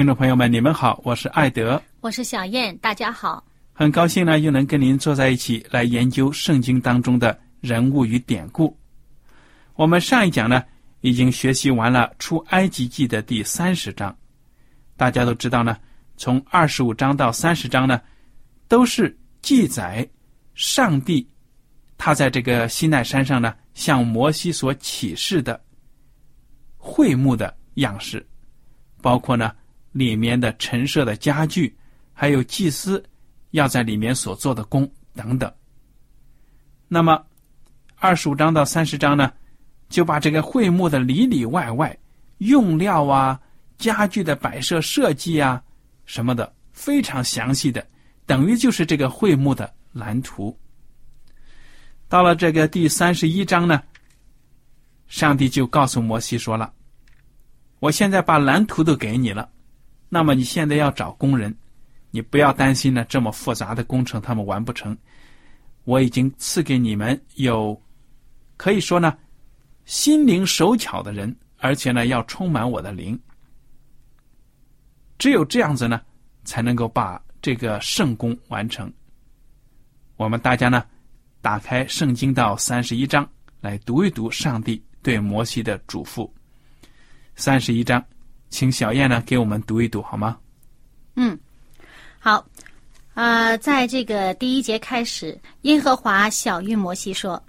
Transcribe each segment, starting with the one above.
听众朋友们，你们好，我是艾德，我是小燕，大家好，很高兴呢，又能跟您坐在一起来研究圣经当中的人物与典故。我们上一讲呢。已经学习完了出埃及记的第三十章，大家都知道呢。从二十五章到三十章呢，都是记载上帝他在这个西奈山上呢向摩西所启示的会幕的样式，包括呢里面的陈设的家具，还有祭司要在里面所做的工等等。那么二十五章到三十章呢？就把这个会幕的里里外外用料啊、家具的摆设设计啊什么的非常详细的，等于就是这个会幕的蓝图。到了这个第三十一章呢，上帝就告诉摩西说了：“我现在把蓝图都给你了，那么你现在要找工人，你不要担心呢，这么复杂的工程他们完不成。我已经赐给你们有，可以说呢。”心灵手巧的人，而且呢，要充满我的灵。只有这样子呢，才能够把这个圣功完成。我们大家呢，打开圣经到三十一章来读一读上帝对摩西的嘱咐。三十一章，请小燕呢给我们读一读好吗？嗯，好。啊，在这个第一节开始，耶和华小谕摩西说：“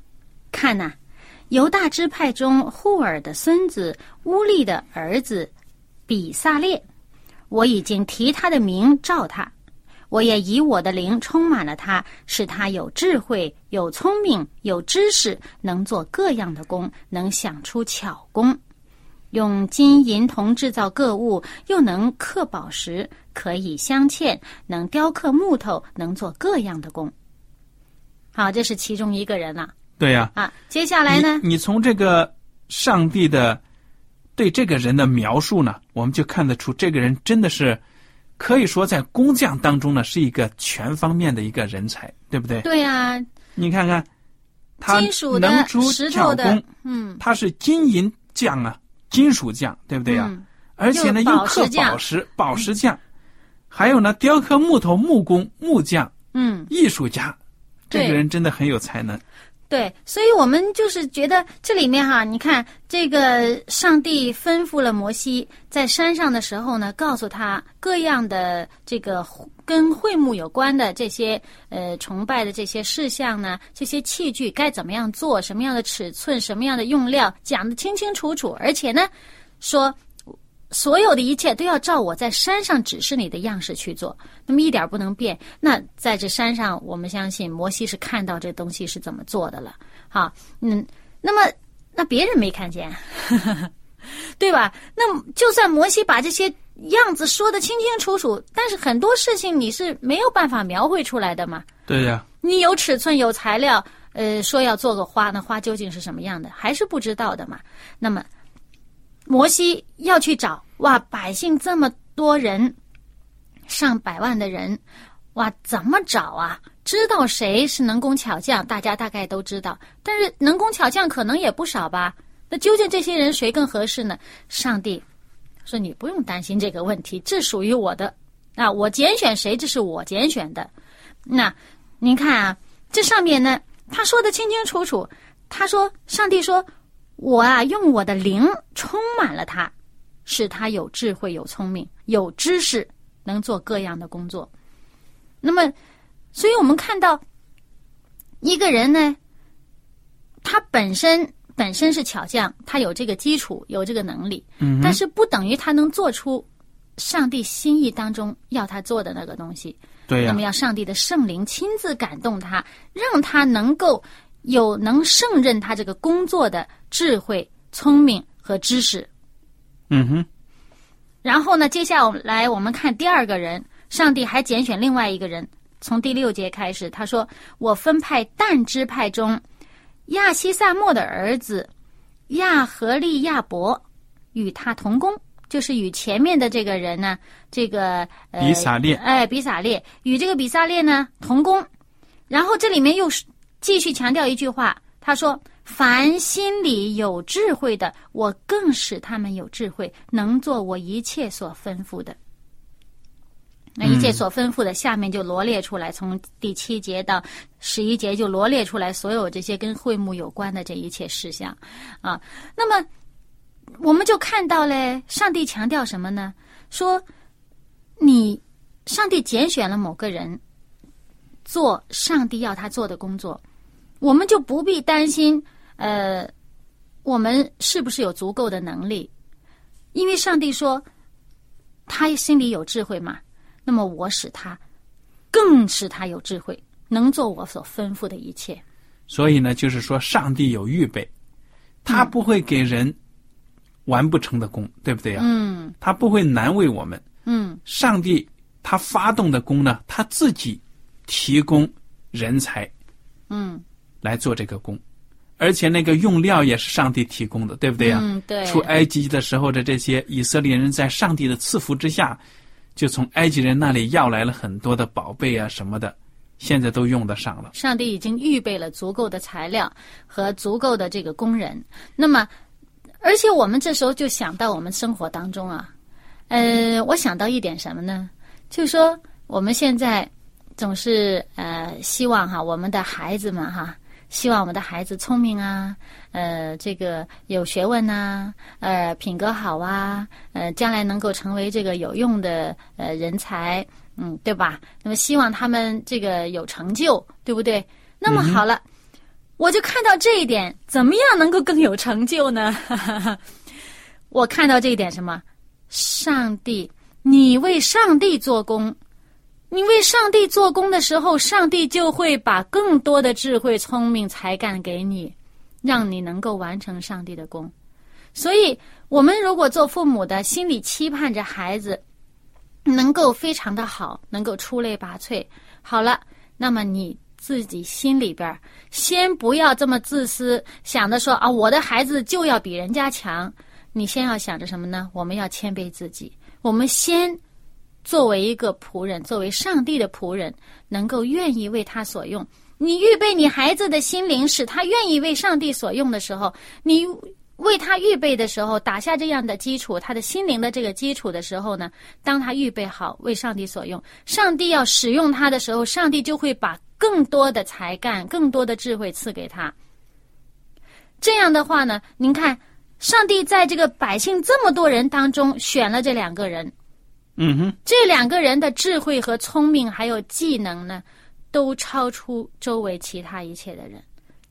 看呐。”犹大支派中户尔的孙子乌利的儿子比萨列，我已经提他的名召他，我也以我的灵充满了他，使他有智慧、有聪明、有知识，能做各样的工，能想出巧工，用金银铜制造各物，又能刻宝石，可以镶嵌，能雕刻木头，能做各样的工。好，这是其中一个人了。对呀，啊，接下来呢？你从这个上帝的对这个人的描述呢，我们就看得出，这个人真的是可以说在工匠当中呢，是一个全方面的一个人才，对不对？对呀，你看看，他能出巧工，嗯，他是金银匠啊，金属匠，对不对呀？而且呢，又刻宝石，宝石匠，还有呢，雕刻木头，木工，木匠，嗯，艺术家，这个人真的很有才能。对，所以我们就是觉得这里面哈，你看这个上帝吩咐了摩西在山上的时候呢，告诉他各样的这个跟会幕有关的这些呃崇拜的这些事项呢，这些器具该怎么样做，什么样的尺寸，什么样的用料，讲的清清楚楚，而且呢，说。所有的一切都要照我在山上指示你的样式去做，那么一点不能变。那在这山上，我们相信摩西是看到这东西是怎么做的了。好，嗯，那么那别人没看见，对吧？那就算摩西把这些样子说的清清楚楚，但是很多事情你是没有办法描绘出来的嘛。对呀，你有尺寸，有材料，呃，说要做个花，那花究竟是什么样的，还是不知道的嘛。那么，摩西要去找，哇，百姓这么多人，上百万的人，哇，怎么找啊？知道谁是能工巧匠，大家大概都知道，但是能工巧匠可能也不少吧？那究竟这些人谁更合适呢？上帝说：“你不用担心这个问题，这属于我的啊，我拣选谁，这是我拣选的。那您看啊，这上面呢，他说的清清楚楚。他说，上帝说，我啊，用我的灵充满了他，使他有智慧、有聪明、有知识，能做各样的工作。那么，所以我们看到一个人呢，他本身。”本身是巧匠，他有这个基础，有这个能力，但是不等于他能做出上帝心意当中要他做的那个东西。对呀。那么要上帝的圣灵亲自感动他，让他能够有能胜任他这个工作的智慧、聪明和知识。嗯哼。然后呢，接下来我们看第二个人，上帝还拣选另外一个人，从第六节开始，他说：“我分派但支派中。”亚西萨莫的儿子亚和利亚伯与他同工，就是与前面的这个人呢，这个比撒列，哎，比撒列与这个比撒列呢同工。然后这里面又是继续强调一句话，他说：“凡心里有智慧的，我更使他们有智慧，能做我一切所吩咐的。”那一切所吩咐的，下面就罗列出来，从第七节到十一节就罗列出来所有这些跟会幕有关的这一切事项，啊，那么我们就看到嘞，上帝强调什么呢？说你上帝拣选了某个人做上帝要他做的工作，我们就不必担心，呃，我们是不是有足够的能力？因为上帝说他心里有智慧嘛。那么我使他，更使他有智慧，能做我所吩咐的一切。所以呢，就是说，上帝有预备，他不会给人完不成的功，对不对呀？嗯。他不会难为我们。嗯。上帝他发动的功呢，他自己提供人才。嗯。来做这个工，而且那个用料也是上帝提供的，对不对呀？嗯，对。出埃及的时候的这些以色列人，在上帝的赐福之下。就从埃及人那里要来了很多的宝贝啊什么的，现在都用得上了。上帝已经预备了足够的材料和足够的这个工人。那么，而且我们这时候就想到我们生活当中啊，呃，我想到一点什么呢？就说我们现在总是呃希望哈，我们的孩子们哈。希望我们的孩子聪明啊，呃，这个有学问呐，呃，品格好啊，呃，将来能够成为这个有用的呃人才，嗯，对吧？那么希望他们这个有成就，对不对？那么好了，我就看到这一点，怎么样能够更有成就呢？我看到这一点什么？上帝，你为上帝做工。你为上帝做工的时候，上帝就会把更多的智慧、聪明、才干给你，让你能够完成上帝的工。所以，我们如果做父母的，心里期盼着孩子能够非常的好，能够出类拔萃。好了，那么你自己心里边先不要这么自私，想着说啊，我的孩子就要比人家强。你先要想着什么呢？我们要谦卑自己，我们先。作为一个仆人，作为上帝的仆人，能够愿意为他所用。你预备你孩子的心灵，使他愿意为上帝所用的时候，你为他预备的时候，打下这样的基础，他的心灵的这个基础的时候呢，当他预备好为上帝所用，上帝要使用他的时候，上帝就会把更多的才干、更多的智慧赐给他。这样的话呢，您看，上帝在这个百姓这么多人当中选了这两个人。嗯哼，这两个人的智慧和聪明还有技能呢，都超出周围其他一切的人，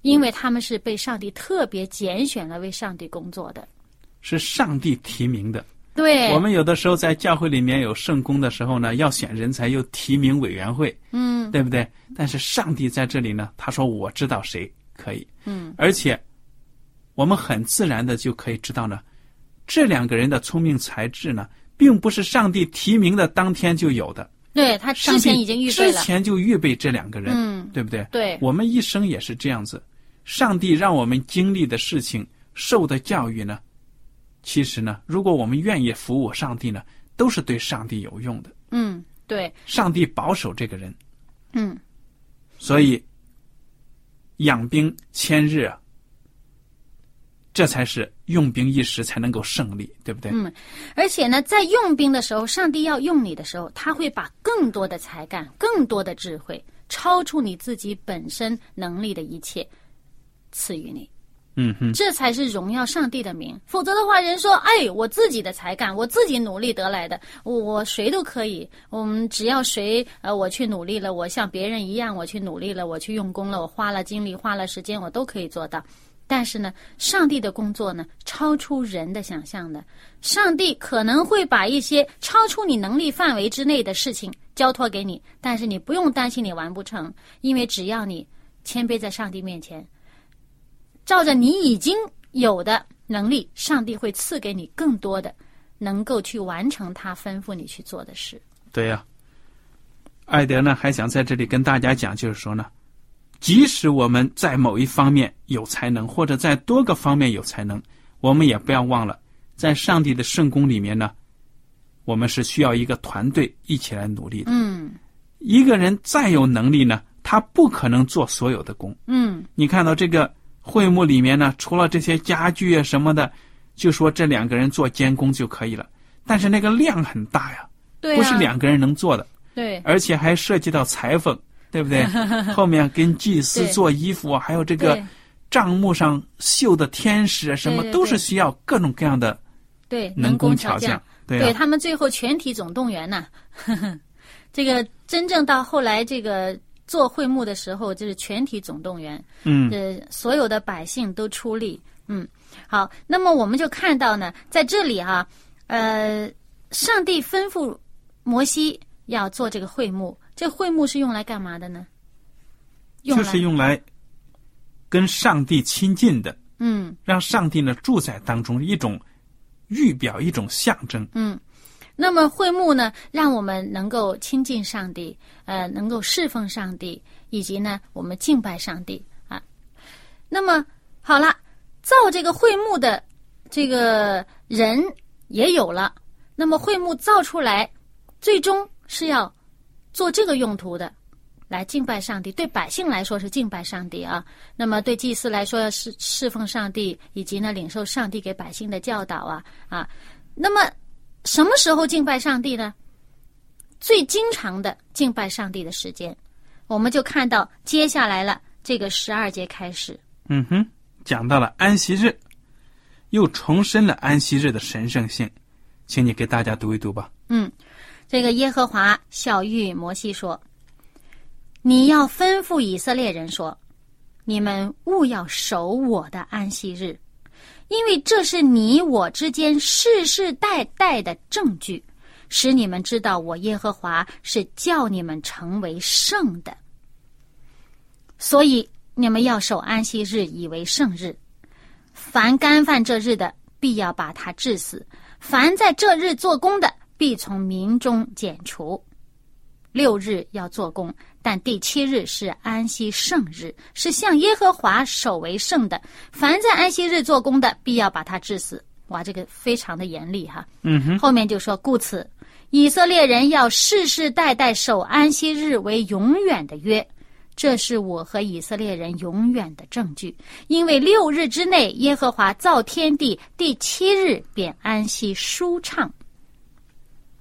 因为他们是被上帝特别拣选了为上帝工作的，是上帝提名的。对，我们有的时候在教会里面有圣公的时候呢，要选人才，又提名委员会，嗯，对不对？但是上帝在这里呢，他说我知道谁可以，嗯，而且我们很自然的就可以知道呢，这两个人的聪明才智呢。并不是上帝提名的当天就有的，对他之前已经预备之了，前就预备这两个人，嗯，对不对？对，我们一生也是这样子，上帝让我们经历的事情、受的教育呢，其实呢，如果我们愿意服务上帝呢，都是对上帝有用的。嗯，对，上帝保守这个人，嗯，所以养兵千日啊，这才是用兵一时才能够胜利，对不对？嗯，而且呢，在用兵的时候，上帝要用你的时候，他会把更多的才干、更多的智慧，超出你自己本身能力的一切，赐予你。嗯哼，这才是荣耀上帝的名。否则的话，人说：“哎，我自己的才干，我自己努力得来的，我我谁都可以。我们只要谁呃，我去努力了，我像别人一样，我去努力了，我去用功了，我花了精力，花了时间，我都可以做到。”但是呢，上帝的工作呢，超出人的想象的。上帝可能会把一些超出你能力范围之内的事情交托给你，但是你不用担心你完不成，因为只要你谦卑在上帝面前。照着你已经有的能力，上帝会赐给你更多的，能够去完成他吩咐你去做的事。对呀、艾德呢还想在这里跟大家讲，就是说呢，即使我们在某一方面有才能，或者在多个方面有才能，我们也不要忘了，在上帝的圣宫里面呢，我们是需要一个团队一起来努力的。嗯一个人再有能力呢，他不可能做所有的工。嗯，你看到这个会幕里面呢，除了这些家具啊什么的，就说这两个人做监工就可以了。但是那个量很大呀，对、啊，不是两个人能做的，对而且还涉及到裁缝，对不对？后面跟祭司做衣服啊，还有这个对。账目上绣的天使啊，什么都是需要各种各样的对能工巧匠，对他们最后全体总动员呐、这个真正到后来这个做会幕的时候，就是全体总动员，嗯。呃，所有的百姓都出力。嗯，好，那么我们就看到呢，在这里哈、呃，上帝吩咐摩西要做这个会幕，这会幕是用来干嘛的呢？用就是用来跟上帝亲近的，嗯让上帝呢住在当中，一种预表，一种象征。嗯。那么会幕呢，让我们能够亲近上帝，呃，能够侍奉上帝，以及呢，我们敬拜上帝啊。那么好了，造这个会幕的这个人也有了。那么会幕造出来，最终是要做这个用途的，来敬拜上帝。对百姓来说是敬拜上帝啊，那么对祭司来说是侍奉上帝，以及呢领受上帝给百姓的教导啊啊。那么什么时候敬拜上帝呢？最经常的敬拜上帝的时间，我们就看到接下来了这个十二节开始。嗯哼，讲到了安息日，又重申了安息日的神圣性，请你给大家读一读吧。嗯，这个耶和华小谕摩西说：“你要吩咐以色列人说，你们务要守我的安息日，因为这是你我之间世世代代的证据，使你们知道我耶和华是叫你们成为圣的。所以你们要守安息日，以为圣日。凡干犯这日的，必要把他治死；凡在这日做工的，必从民中剪除。六日要做工，但第七日是安息圣日，是向耶和华守为圣的。凡在安息日做工的，必要把他治死。哇，这个非常的严厉哈。嗯哼，后面就说，故此以色列人要世世代代守安息日为永远的约，这是我和以色列人永远的证据。因为六日之内，耶和华造天地，第七日便安息舒畅。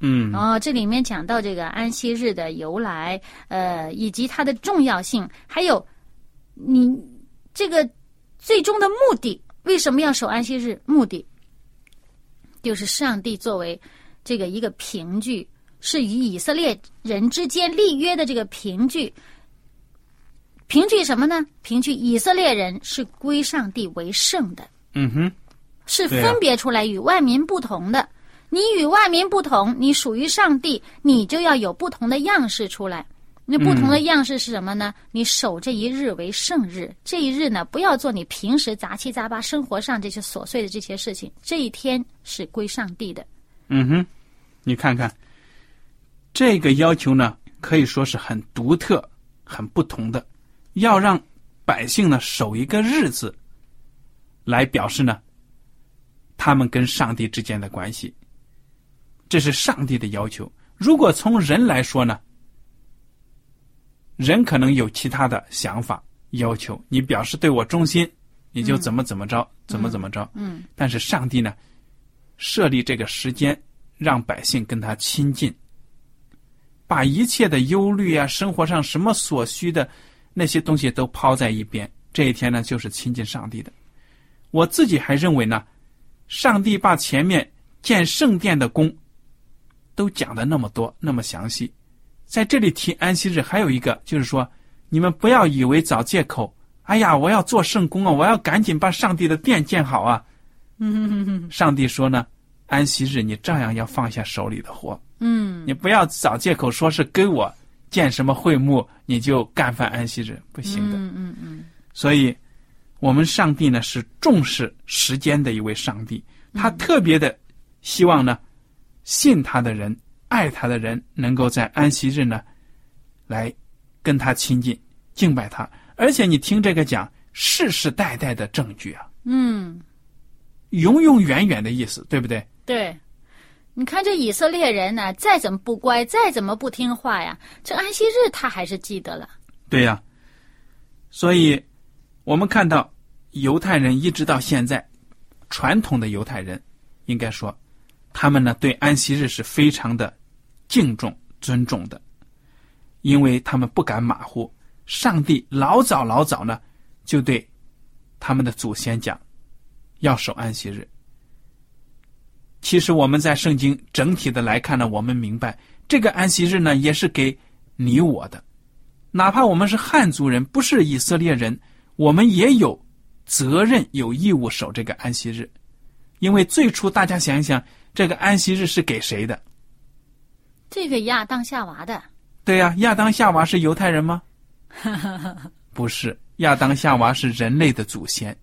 嗯然后，这里面讲到这个安息日的由来，呃，以及它的重要性，还有你这个最终的目的，为什么要守安息日？目的就是上帝作为这个一个凭据，是与以色列人之间立约的这个凭据。凭据什么呢？凭据以色列人是归上帝为圣的。嗯哼，是分别出来与万民不同的。你与万民不同，你属于上帝，你就要有不同的样式出来。那不同的样式是什么呢？你守这一日为圣日，这一日呢，不要做你平时杂七杂八生活上这些琐碎的这些事情。这一天是归上帝的。嗯哼，你看看，这个要求呢，可以说是很独特、很不同的，要让百姓呢守一个日子，来表示呢，他们跟上帝之间的关系。这是上帝的要求。如果从人来说呢，人可能有其他的想法要求，你表示对我忠心，你就怎么怎么着，怎么怎么着。嗯但是上帝呢，设立这个时间，让百姓跟他亲近，把一切的忧虑啊，生活上什么所需的那些东西都抛在一边。这一天呢，就是亲近上帝的。我自己还认为呢，上帝把前面建圣殿的功都讲的那么多，那么详细，在这里提安息日，还有一个就是说，你们不要以为找借口，哎呀，我要做圣工啊，我要赶紧把上帝的殿建好啊。上帝说呢，安息日你照样要放下手里的活，嗯。你不要找借口说是跟我建什么会幕，你就干犯安息日，不行的。嗯嗯嗯。所以，我们上帝呢是重视时间的一位上帝，他特别的希望呢，信他的人、爱他的人，能够在安息日呢，来跟他亲近、敬拜他。而且你听这个讲，世世代代的证据啊，嗯，永永远远的意思，对不对？对。你看这以色列人呢，再怎么不乖，再怎么不听话呀，这安息日他还是记得了。对呀、所以我们看到犹太人一直到现在，传统的犹太人应该说，他们呢对安息日是非常的敬重、尊重的，因为他们不敢马虎。上帝老早老早呢就对他们的祖先讲，要守安息日。其实我们在圣经整体的来看呢，我们明白这个安息日呢也是给你我的。哪怕我们是汉族人，不是以色列人，我们也有责任、有义务守这个安息日。因为最初大家想一想，这个安息日是给谁的？这个亚当夏娃的，对呀、亚当夏娃是犹太人吗？不是，亚当夏娃是人类的祖先，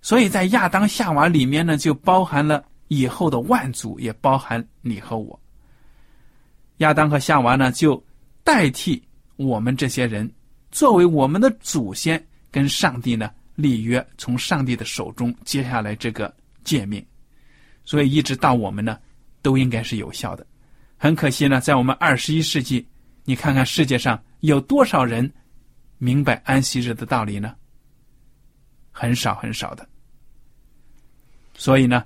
所以在亚当夏娃里面呢，就包含了以后的万族，也包含你和我。亚当和夏娃呢，就代替我们这些人，作为我们的祖先，跟上帝呢立约，从上帝的手中接下来这个诫命，所以一直到我们呢，都应该是有效的。很可惜呢，在我们二十一世纪，你看看世界上有多少人明白安息日的道理呢？很少很少的。所以呢，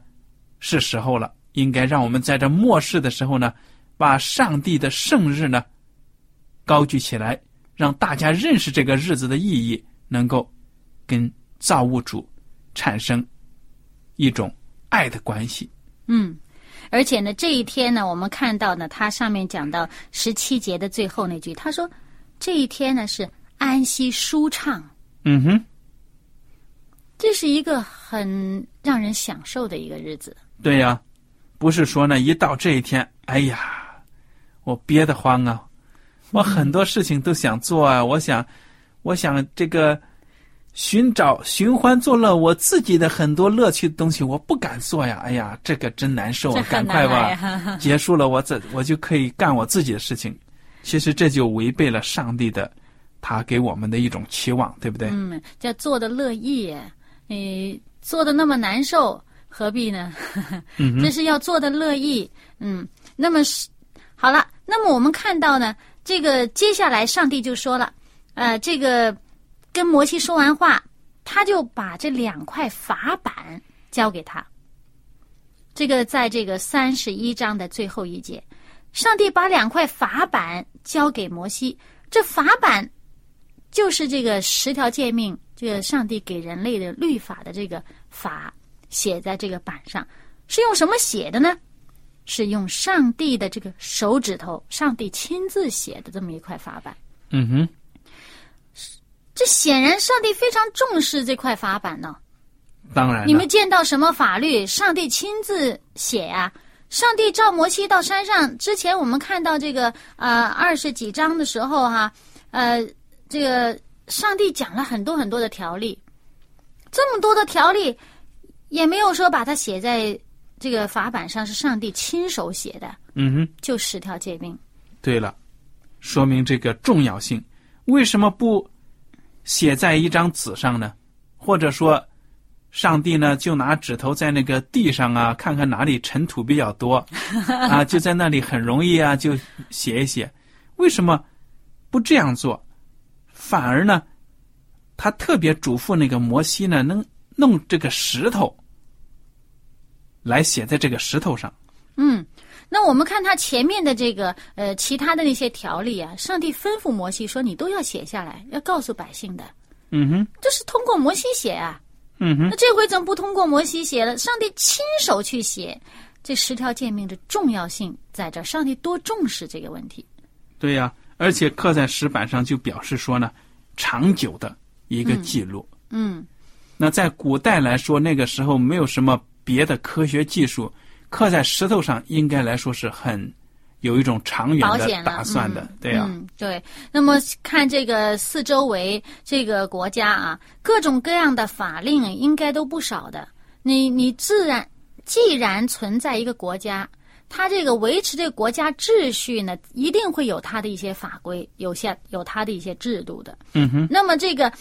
是时候了，应该让我们在这末世的时候呢，把上帝的圣日呢高举起来，让大家认识这个日子的意义，能够跟造物主产生一种爱的关系。嗯，而且呢，这一天呢，我们看到呢，它上面讲到十七节的最后那句，他说这一天呢是安息舒畅，嗯哼，这是一个很让人享受的一个日子。对呀、不是说呢，一到这一天，哎呀，我憋得慌啊，我很多事情都想做啊，我想，我想这个寻找寻欢作乐，我自己的很多乐趣的东西，我不敢做呀，哎呀，这个真难受啊，赶快吧，结束了，我这我就可以干我自己的事情。其实这就违背了上帝的他给我们的一种期望，对不对？嗯，叫做的乐意，你做的那么难受，何必呢？嗯这是要做的乐意。嗯，那么是好了，那么我们看到呢，这个接下来上帝就说了，呃，这个跟摩西说完话，他就把这两块法板交给他。这个在这个三十一章的最后一节，上帝把两块法板交给摩西，这法板就是这个十条诫命，这个上帝给人类的律法的这个法写在这个板上，是用什么写的呢？是用上帝的这个手指头，上帝亲自写的这么一块法板。嗯哼，这显然上帝非常重视这块法板呢。当然，你们见到什么法律，上帝亲自写呀、上帝召摩西到山上之前，我们看到这个呃二十几章的时候哈、呃，这个上帝讲了很多很多的条例，这么多的条例，也没有说把它写在这个法板上，是上帝亲手写的，嗯哼，就十条诫命。对了，说明这个重要性。为什么不写在一张纸上呢？或者说，上帝呢就拿指头在那个地上啊，看看哪里尘土比较多啊，就在那里很容易啊，就写一写。为什么不这样做？反而呢，他特别嘱咐那个摩西呢，能弄这个石头来写在这个石头上。嗯，那我们看他前面的这个呃其他的那些条例啊，上帝吩咐摩西说，你都要写下来，要告诉百姓的。嗯哼，这是通过摩西写啊。嗯哼那，这回怎么不通过摩西写了？上帝亲手去写这十条诫命的重要性在这儿，上帝多重视这个问题。对呀、而且刻在石板上就表示说呢，长久的一个记录。嗯那在古代来说，那个时候没有什么别的科学技术，刻在石头上应该来说是很有一种长远的打算的，嗯、对呀、嗯，对。那么看这个四周围这个国家啊，各种各样的法令应该都不少的。你你自然既然存在一个国家，它这个维持这个国家秩序呢，一定会有它的一些法规，有些有它的一些制度的。嗯哼，那么这个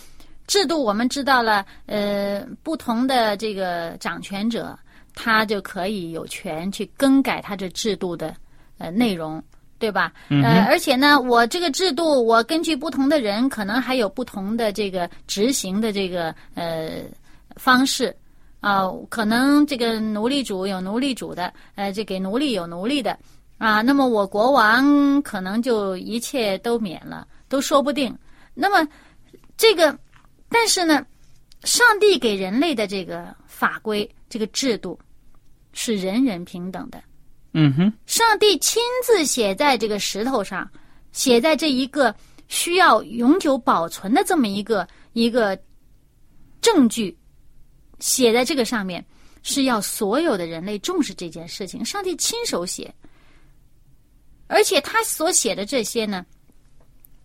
制度我们知道了，呃，不同的这个掌权者，他就可以有权去更改他这制度的呃内容，对吧？呃，而且呢，我这个制度，我根据不同的人，可能还有不同的这个执行的这个呃方式。啊、可能这个奴隶主有奴隶主的，呃，这给奴隶有奴隶的，啊，那么我国王可能就一切都免了，都说不定。那么这个，但是呢，上帝给人类的这个法规、这个制度是人人平等的。嗯哼，上帝亲自写在这个石头上，写在这一个需要永久保存的这么一个一个证据，写在这个上面，是要所有的人类重视这件事情。上帝亲手写，而且他所写的这些呢，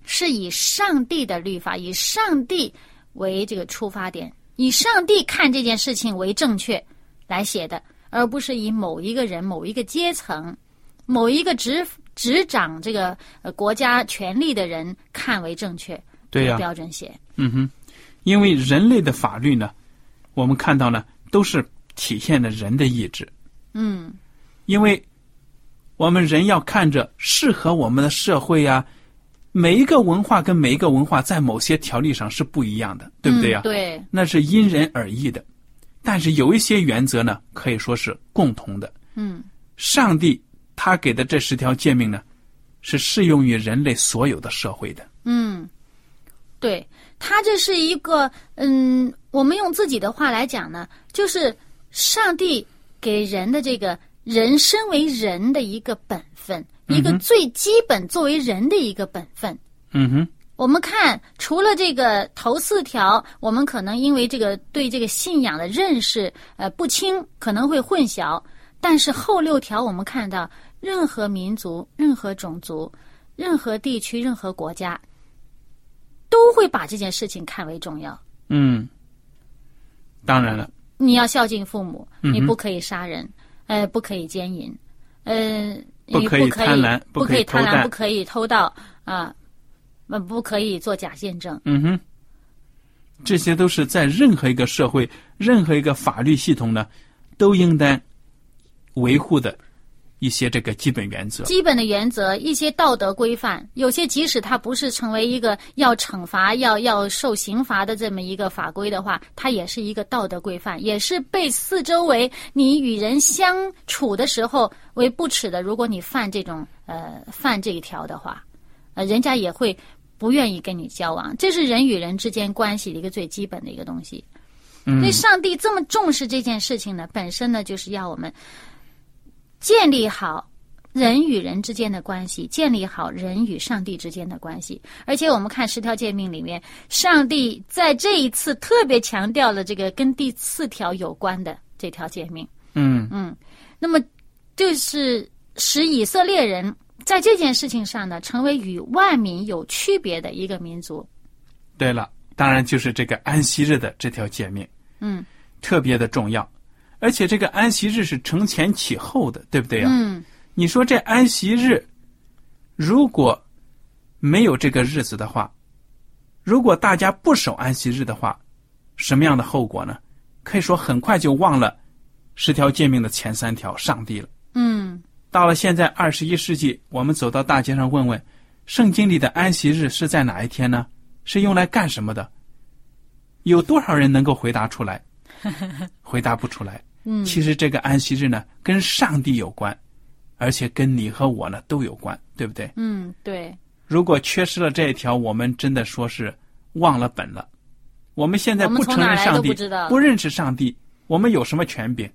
是以上帝的律法，以上帝为这个出发点，以上帝看这件事情为正确来写的，而不是以某一个人、某一个阶层、某一个执执掌这个呃国家权力的人看为正确。对标准写。嗯哼，因为人类的法律呢，我们看到呢，都是体现了人的意志。嗯因为我们人要看着适合我们的社会呀、每一个文化跟每一个文化在某些条例上是不一样的，对不对呀、嗯对，那是因人而异的。但是有一些原则呢，可以说是共同的。嗯上帝他给的这十条诫命呢，是适用于人类所有的社会的。嗯，对，他这是一个嗯，我们用自己的话来讲呢，就是上帝给人的这个人身为人的一个本分，一个最基本作为人的一个本分。嗯哼，我们看，除了这个头四条，我们可能因为这个对这个信仰的认识呃不清，可能会混淆。但是后六条，我们看到，任何民族、任何种族、任何地区、任何国家，都会把这件事情看为重要。嗯，当然了，你要孝敬父母，你不可以杀人，呃，不可以奸淫，呃，你不可以贪婪不不可以贪婪，偷盗不可以偷盗啊，呃，不可以做假见证。嗯哼，这些都是在任何一个社会、任何一个法律系统呢，都应当维护的一些这个基本原则。基本的原则，一些道德规范，有些即使它不是成为一个要惩罚、要要受刑罚的这么一个法规的话，它也是一个道德规范，也是被四周围你与人相处的时候为不耻的。如果你犯这种呃犯这一条的话，呃，人家也会不愿意跟你交往。这是人与人之间关系的一个最基本的一个东西。嗯所以上帝这么重视这件事情呢，本身呢就是要我们建立好人与人之间的关系，建立好人与上帝之间的关系。而且我们看十条诫命里面，上帝在这一次特别强调了这个跟第四条有关的这条诫命。嗯嗯那么，就是使以色列人在这件事情上呢，成为与万民有区别的一个民族。对了，当然就是这个安息日的这条诫命嗯特别的重要，而且这个安息日是承前启后的，对不对呀、嗯你说这安息日如果没有这个日子的话，如果大家不守安息日的话，什么样的后果呢？可以说很快就忘了十条诫命的前三条上帝了。嗯，到了现在二十一世纪，我们走到大街上问问，圣经里的安息日是在哪一天呢？是用来干什么的？有多少人能够回答出来？回答不出来。嗯其实这个安息日呢，跟上帝有关，而且跟你和我呢都有关，对不对？嗯，对，如果缺失了这一条，我们真的说是忘了本了。我们现在不承认上帝，不不认识上帝，我们有什么权柄？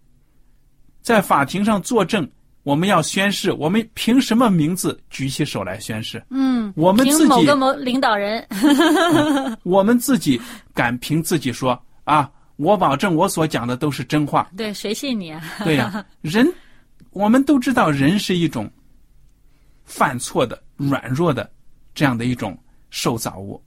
在法庭上作证，我们要宣誓，我们凭什么名字举起手来宣誓？嗯，我们自己凭某个某领导人，我们自己敢凭自己说啊，我保证我所讲的都是真话。对，谁信你啊？对呀、人我们都知道，人是一种犯错的、软弱的这样的一种受造物。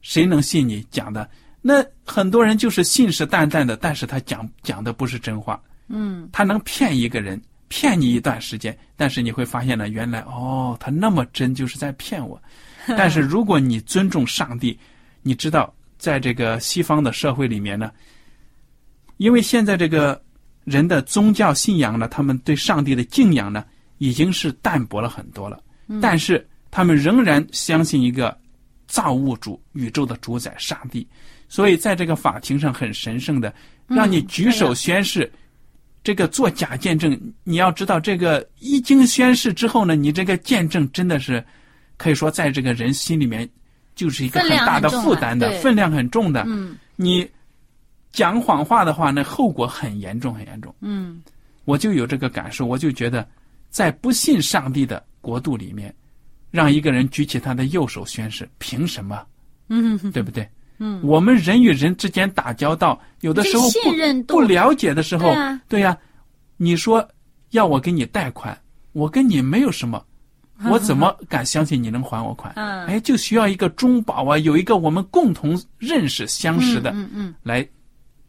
谁能信你讲的？那很多人就是信誓旦旦的，但是他讲讲的不是真话，嗯他能骗一个人，骗你一段时间，但是你会发现呢，原来哦，他那么真，就是在骗我。但是如果你尊重上帝，你知道，在这个西方的社会里面呢，因为现在这个人的宗教信仰呢，他们对上帝的敬仰呢，已经是淡薄了很多了。但是他们仍然相信一个造物主、宇宙的主宰上帝，所以在这个法庭上很神圣的，让你举手宣誓。这个做假见证，你要知道，这个一经宣誓之后呢，你这个见证真的是可以说在这个人心里面就是一个很大的负担的，对分量很重的。嗯你讲谎话的话，那后果很严重，很严重。嗯我就有这个感受，我就觉得，在不信上帝的国度里面，让一个人举起他的右手宣誓，凭什么？嗯对不对？嗯，我们人与人之间打交道，有的时候这信任不不了解的时候，对啊。对呀、你说要我给你贷款，我跟你没有什么，我怎么敢相信你能还我款？嗯。哎，就需要一个中保啊，有一个我们共同认识、相识的嗯嗯。来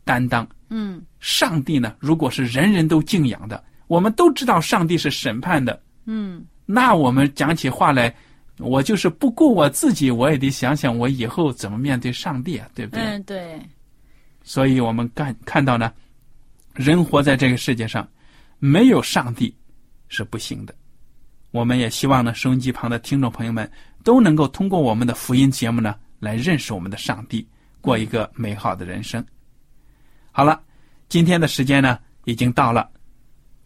担当。嗯。上帝呢，如果是人人都敬仰的，我们都知道上帝是审判的，嗯。那我们讲起话来，我就是不顾我自己，我也得想想我以后怎么面对上帝啊，对不对？嗯，对，所以我们看看到呢，人活在这个世界上，没有上帝是不行的。我们也希望呢，收音机旁的听众朋友们都能够通过我们的福音节目呢，来认识我们的上帝，过一个美好的人生。好了，今天的时间呢已经到了，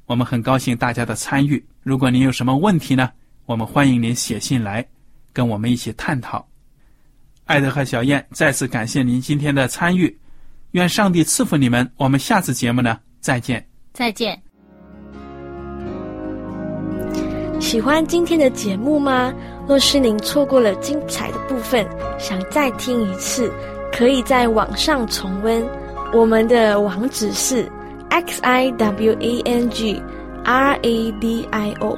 我们很高兴大家的参与。如果您有什么问题呢，我们欢迎您写信来跟我们一起探讨。艾德和小燕再次感谢您今天的参与，愿上帝赐福你们。我们下次节目呢再见。再见。喜欢今天的节目吗？若是您错过了精彩的部分，想再听一次，可以在网上重温。我们的网址是 x i w a n g r a d i o